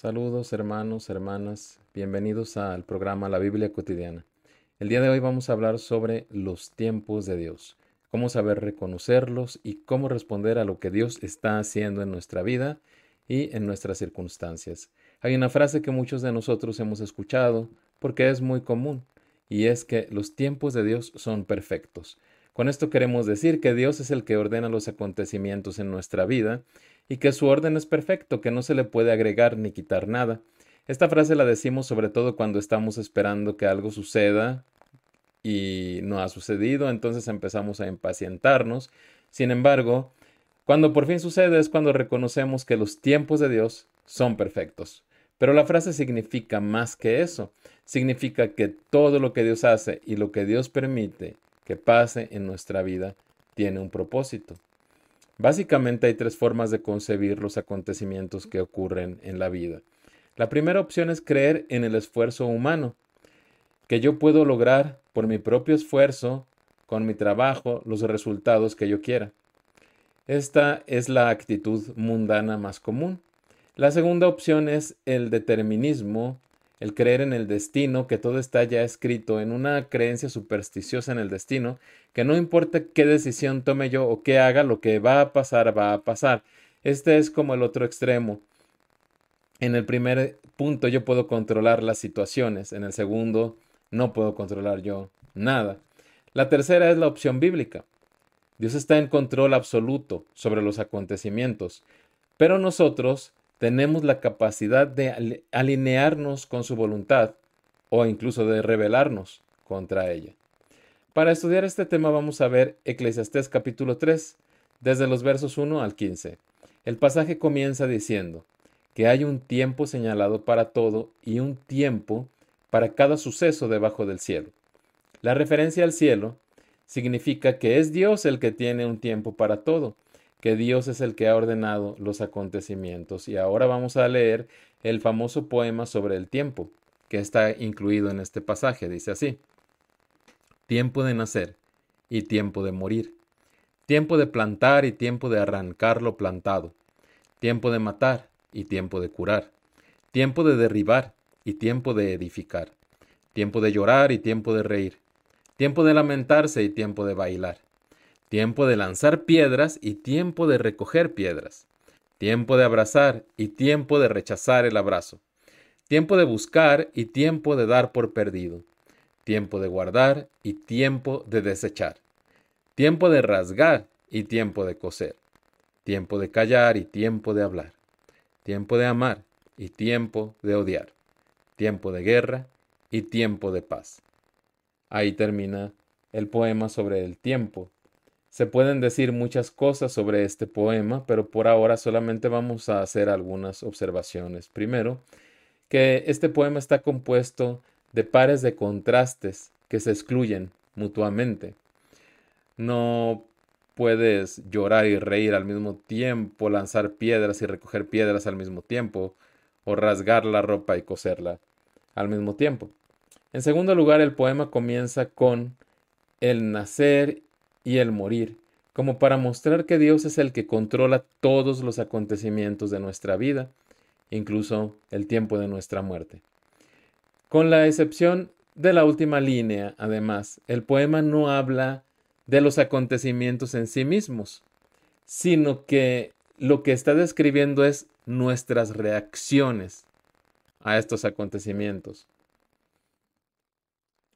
Saludos hermanos, hermanas, bienvenidos al programa La Biblia cotidiana. El día de hoy vamos a hablar sobre los tiempos de Dios, cómo saber reconocerlos y cómo responder a lo que Dios está haciendo en nuestra vida y en nuestras circunstancias. Hay una frase que muchos de nosotros hemos escuchado porque es muy común y es que los tiempos de Dios son perfectos. Con esto queremos decir que Dios es el que ordena los acontecimientos en nuestra vida y que su orden es perfecto, que no se le puede agregar ni quitar nada. Esta frase la decimos sobre todo cuando estamos esperando que algo suceda y no ha sucedido, entonces empezamos a impacientarnos. Sin embargo, cuando por fin sucede es cuando reconocemos que los tiempos de Dios son perfectos. Pero la frase significa más que eso. Significa que todo lo que Dios hace y lo que Dios permite que pase en nuestra vida tiene un propósito. Básicamente hay tres formas de concebir los acontecimientos que ocurren en la vida. La primera opción es creer en el esfuerzo humano, que yo puedo lograr por mi propio esfuerzo, con mi trabajo, los resultados que yo quiera. Esta es la actitud mundana más común. La segunda opción es el determinismo, el creer en el destino, que todo está ya escrito, en una creencia supersticiosa en el destino, que no importa qué decisión tome yo o qué haga, lo que va a pasar, va a pasar. Este es como el otro extremo. En el primer punto yo puedo controlar las situaciones, en el segundo no puedo controlar yo nada. La tercera es la opción bíblica. Dios está en control absoluto sobre los acontecimientos, pero nosotros tenemos la capacidad de alinearnos con su voluntad o incluso de rebelarnos contra ella. Para estudiar este tema vamos a ver Eclesiastés capítulo 3, desde los versos 1 al 15. El pasaje comienza diciendo que hay un tiempo señalado para todo y un tiempo para cada suceso debajo del cielo. La referencia al cielo significa que es Dios el que tiene un tiempo para todo que Dios es el que ha ordenado los acontecimientos. Y ahora vamos a leer el famoso poema sobre el tiempo, que está incluido en este pasaje. Dice así, tiempo de nacer y tiempo de morir, tiempo de plantar y tiempo de arrancar lo plantado, tiempo de matar y tiempo de curar, tiempo de derribar y tiempo de edificar, tiempo de llorar y tiempo de reír, tiempo de lamentarse y tiempo de bailar tiempo de lanzar piedras y tiempo de recoger piedras, tiempo de abrazar y tiempo de rechazar el abrazo, tiempo de buscar y tiempo de dar por perdido, tiempo de guardar y tiempo de desechar, tiempo de rasgar y tiempo de coser, tiempo de callar y tiempo de hablar, tiempo de amar y tiempo de odiar, tiempo de guerra y tiempo de paz. Ahí termina el poema sobre el tiempo se pueden decir muchas cosas sobre este poema, pero por ahora solamente vamos a hacer algunas observaciones. Primero, que este poema está compuesto de pares de contrastes que se excluyen mutuamente. No puedes llorar y reír al mismo tiempo, lanzar piedras y recoger piedras al mismo tiempo, o rasgar la ropa y coserla al mismo tiempo. En segundo lugar, el poema comienza con el nacer y el morir, como para mostrar que Dios es el que controla todos los acontecimientos de nuestra vida, incluso el tiempo de nuestra muerte. Con la excepción de la última línea, además, el poema no habla de los acontecimientos en sí mismos, sino que lo que está describiendo es nuestras reacciones a estos acontecimientos.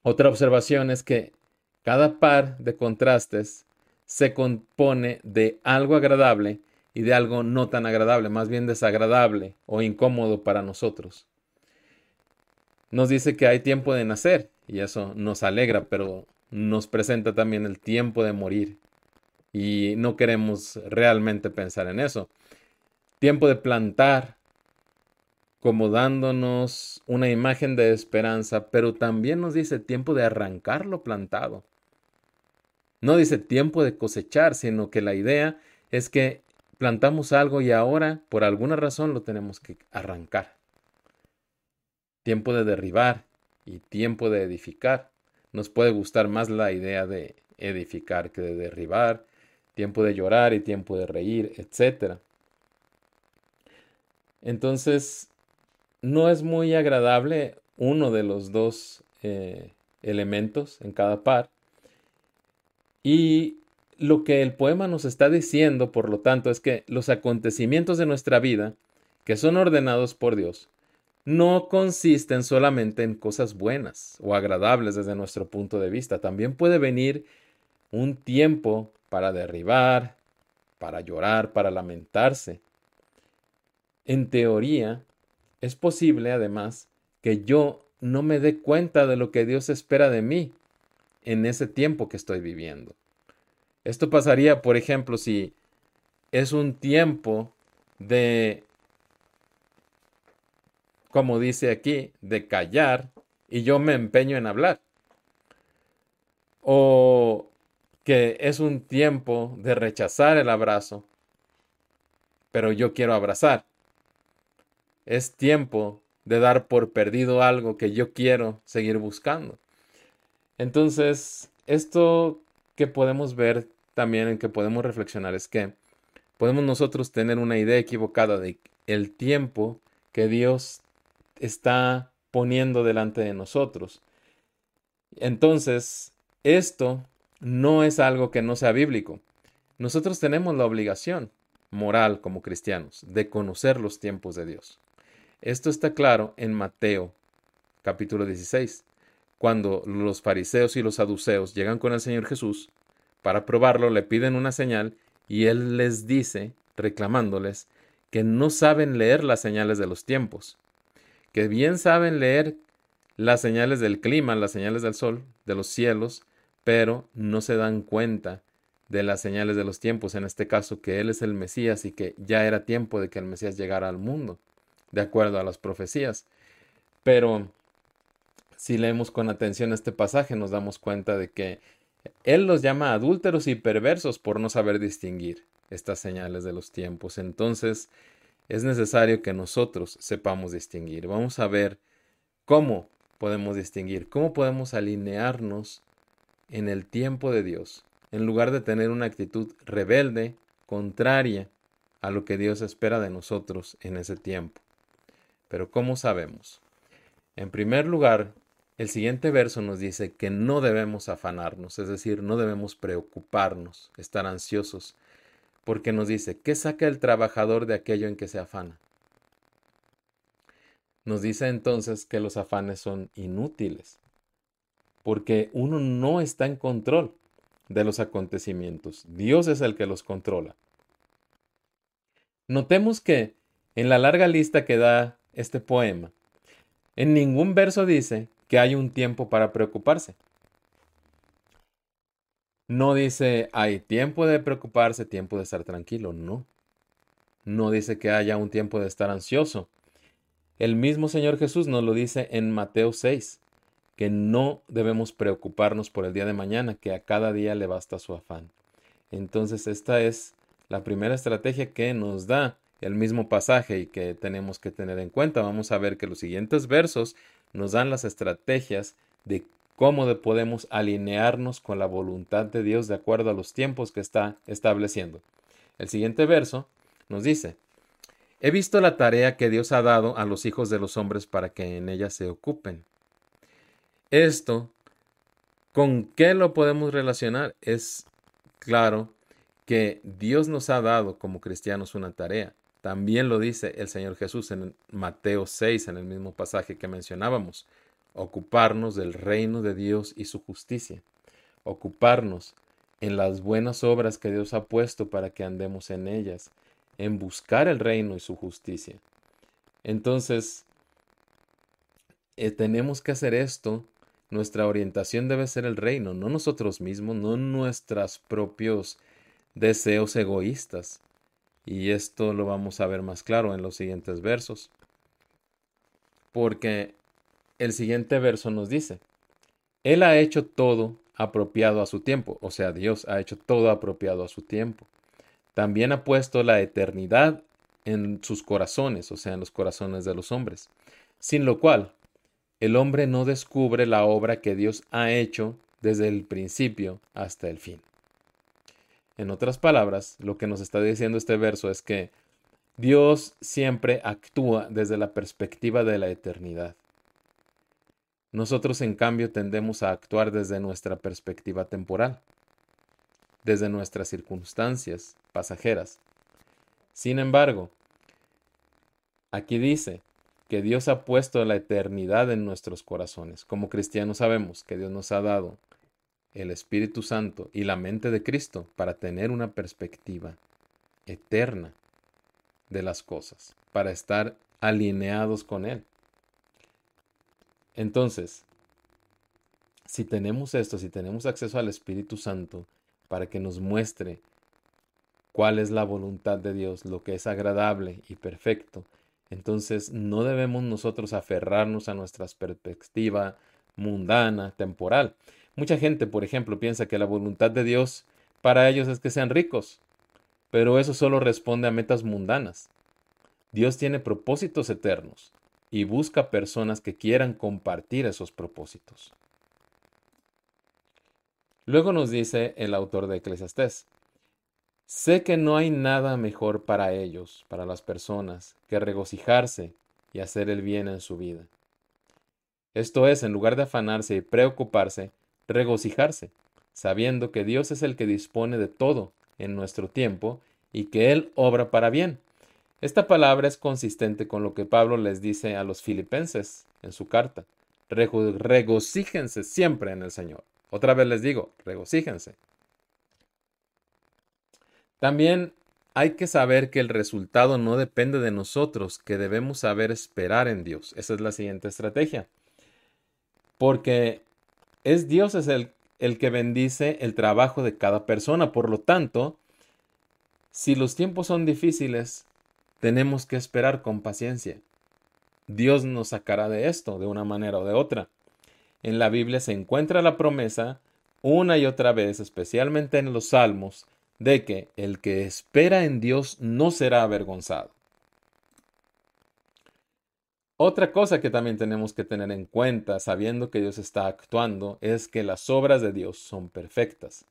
Otra observación es que cada par de contrastes se compone de algo agradable y de algo no tan agradable, más bien desagradable o incómodo para nosotros. Nos dice que hay tiempo de nacer y eso nos alegra, pero nos presenta también el tiempo de morir y no queremos realmente pensar en eso. Tiempo de plantar, como dándonos una imagen de esperanza, pero también nos dice tiempo de arrancar lo plantado. No dice tiempo de cosechar, sino que la idea es que plantamos algo y ahora por alguna razón lo tenemos que arrancar. Tiempo de derribar y tiempo de edificar. Nos puede gustar más la idea de edificar que de derribar, tiempo de llorar y tiempo de reír, etc. Entonces, no es muy agradable uno de los dos eh, elementos en cada par. Y lo que el poema nos está diciendo, por lo tanto, es que los acontecimientos de nuestra vida, que son ordenados por Dios, no consisten solamente en cosas buenas o agradables desde nuestro punto de vista. También puede venir un tiempo para derribar, para llorar, para lamentarse. En teoría, es posible, además, que yo no me dé cuenta de lo que Dios espera de mí en ese tiempo que estoy viviendo. Esto pasaría, por ejemplo, si es un tiempo de como dice aquí, de callar y yo me empeño en hablar. O que es un tiempo de rechazar el abrazo, pero yo quiero abrazar. Es tiempo de dar por perdido algo que yo quiero seguir buscando. Entonces, esto que podemos ver también en que podemos reflexionar es que podemos nosotros tener una idea equivocada de el tiempo que Dios está poniendo delante de nosotros. Entonces, esto no es algo que no sea bíblico. Nosotros tenemos la obligación moral como cristianos de conocer los tiempos de Dios. Esto está claro en Mateo capítulo 16, cuando los fariseos y los saduceos llegan con el Señor Jesús para probarlo, le piden una señal y Él les dice, reclamándoles, que no saben leer las señales de los tiempos que bien saben leer las señales del clima, las señales del sol, de los cielos, pero no se dan cuenta de las señales de los tiempos, en este caso que Él es el Mesías y que ya era tiempo de que el Mesías llegara al mundo, de acuerdo a las profecías. Pero si leemos con atención este pasaje, nos damos cuenta de que Él los llama adúlteros y perversos por no saber distinguir estas señales de los tiempos. Entonces, es necesario que nosotros sepamos distinguir. Vamos a ver cómo podemos distinguir, cómo podemos alinearnos en el tiempo de Dios, en lugar de tener una actitud rebelde, contraria a lo que Dios espera de nosotros en ese tiempo. Pero ¿cómo sabemos? En primer lugar, el siguiente verso nos dice que no debemos afanarnos, es decir, no debemos preocuparnos, estar ansiosos, porque nos dice, ¿qué saca el trabajador de aquello en que se afana? Nos dice entonces que los afanes son inútiles, porque uno no está en control de los acontecimientos, Dios es el que los controla. Notemos que en la larga lista que da este poema, en ningún verso dice que hay un tiempo para preocuparse. No dice hay tiempo de preocuparse, tiempo de estar tranquilo, no. No dice que haya un tiempo de estar ansioso. El mismo Señor Jesús nos lo dice en Mateo 6, que no debemos preocuparnos por el día de mañana, que a cada día le basta su afán. Entonces esta es la primera estrategia que nos da el mismo pasaje y que tenemos que tener en cuenta. Vamos a ver que los siguientes versos nos dan las estrategias de cómo podemos alinearnos con la voluntad de Dios de acuerdo a los tiempos que está estableciendo. El siguiente verso nos dice, He visto la tarea que Dios ha dado a los hijos de los hombres para que en ella se ocupen. Esto, ¿con qué lo podemos relacionar? Es claro que Dios nos ha dado como cristianos una tarea. También lo dice el Señor Jesús en Mateo 6, en el mismo pasaje que mencionábamos ocuparnos del reino de Dios y su justicia, ocuparnos en las buenas obras que Dios ha puesto para que andemos en ellas, en buscar el reino y su justicia. Entonces, eh, tenemos que hacer esto. Nuestra orientación debe ser el reino, no nosotros mismos, no nuestros propios deseos egoístas. Y esto lo vamos a ver más claro en los siguientes versos. Porque el siguiente verso nos dice, Él ha hecho todo apropiado a su tiempo, o sea, Dios ha hecho todo apropiado a su tiempo. También ha puesto la eternidad en sus corazones, o sea, en los corazones de los hombres, sin lo cual el hombre no descubre la obra que Dios ha hecho desde el principio hasta el fin. En otras palabras, lo que nos está diciendo este verso es que Dios siempre actúa desde la perspectiva de la eternidad. Nosotros, en cambio, tendemos a actuar desde nuestra perspectiva temporal, desde nuestras circunstancias pasajeras. Sin embargo, aquí dice que Dios ha puesto la eternidad en nuestros corazones. Como cristianos sabemos que Dios nos ha dado el Espíritu Santo y la mente de Cristo para tener una perspectiva eterna de las cosas, para estar alineados con Él. Entonces, si tenemos esto, si tenemos acceso al Espíritu Santo para que nos muestre cuál es la voluntad de Dios, lo que es agradable y perfecto, entonces no debemos nosotros aferrarnos a nuestra perspectiva mundana, temporal. Mucha gente, por ejemplo, piensa que la voluntad de Dios para ellos es que sean ricos, pero eso solo responde a metas mundanas. Dios tiene propósitos eternos y busca personas que quieran compartir esos propósitos. Luego nos dice el autor de Eclesiastés, sé que no hay nada mejor para ellos, para las personas, que regocijarse y hacer el bien en su vida. Esto es, en lugar de afanarse y preocuparse, regocijarse, sabiendo que Dios es el que dispone de todo en nuestro tiempo y que Él obra para bien. Esta palabra es consistente con lo que Pablo les dice a los filipenses en su carta. Regocíjense siempre en el Señor. Otra vez les digo, regocíjense. También hay que saber que el resultado no depende de nosotros, que debemos saber esperar en Dios. Esa es la siguiente estrategia. Porque es Dios es el, el que bendice el trabajo de cada persona. Por lo tanto, si los tiempos son difíciles, tenemos que esperar con paciencia. Dios nos sacará de esto de una manera o de otra. En la Biblia se encuentra la promesa una y otra vez, especialmente en los Salmos, de que el que espera en Dios no será avergonzado. Otra cosa que también tenemos que tener en cuenta, sabiendo que Dios está actuando, es que las obras de Dios son perfectas.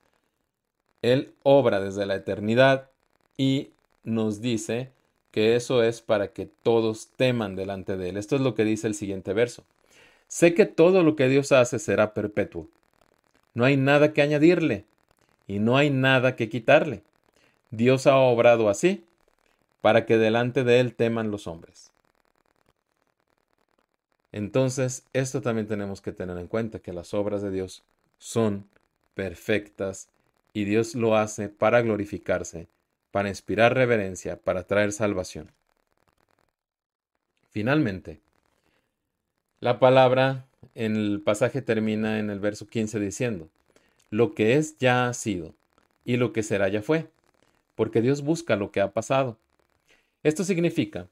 Él obra desde la eternidad y nos dice que eso es para que todos teman delante de Él. Esto es lo que dice el siguiente verso. Sé que todo lo que Dios hace será perpetuo. No hay nada que añadirle y no hay nada que quitarle. Dios ha obrado así para que delante de Él teman los hombres. Entonces, esto también tenemos que tener en cuenta, que las obras de Dios son perfectas y Dios lo hace para glorificarse para inspirar reverencia, para traer salvación. Finalmente, la palabra en el pasaje termina en el verso 15 diciendo, lo que es ya ha sido, y lo que será ya fue, porque Dios busca lo que ha pasado. Esto significa,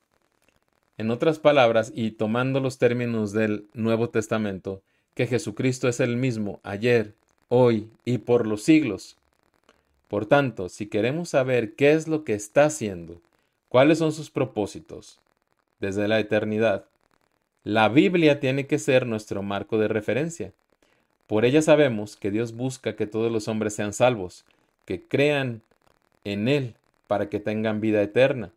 en otras palabras, y tomando los términos del Nuevo Testamento, que Jesucristo es el mismo ayer, hoy y por los siglos. Por tanto, si queremos saber qué es lo que está haciendo, cuáles son sus propósitos desde la eternidad, la Biblia tiene que ser nuestro marco de referencia. Por ella sabemos que Dios busca que todos los hombres sean salvos, que crean en Él para que tengan vida eterna.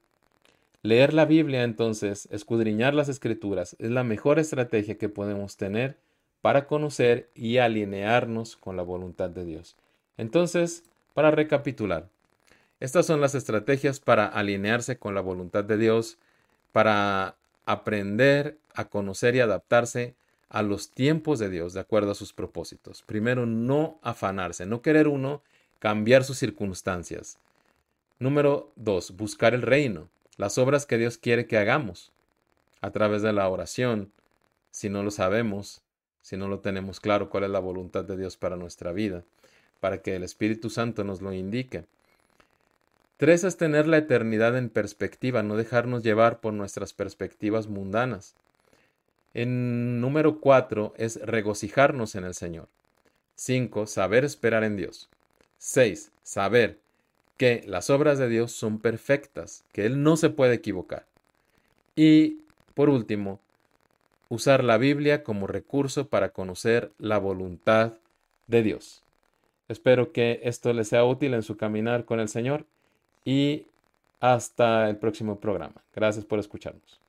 Leer la Biblia entonces, escudriñar las escrituras, es la mejor estrategia que podemos tener para conocer y alinearnos con la voluntad de Dios. Entonces, para recapitular, estas son las estrategias para alinearse con la voluntad de Dios, para aprender a conocer y adaptarse a los tiempos de Dios de acuerdo a sus propósitos. Primero, no afanarse, no querer uno cambiar sus circunstancias. Número dos, buscar el reino, las obras que Dios quiere que hagamos a través de la oración. Si no lo sabemos, si no lo tenemos claro cuál es la voluntad de Dios para nuestra vida para que el Espíritu Santo nos lo indique. Tres es tener la eternidad en perspectiva, no dejarnos llevar por nuestras perspectivas mundanas. En número cuatro es regocijarnos en el Señor. Cinco, saber esperar en Dios. Seis, saber que las obras de Dios son perfectas, que Él no se puede equivocar. Y, por último, usar la Biblia como recurso para conocer la voluntad de Dios. Espero que esto les sea útil en su caminar con el Señor y Hasta el próximo programa. Gracias por escucharnos.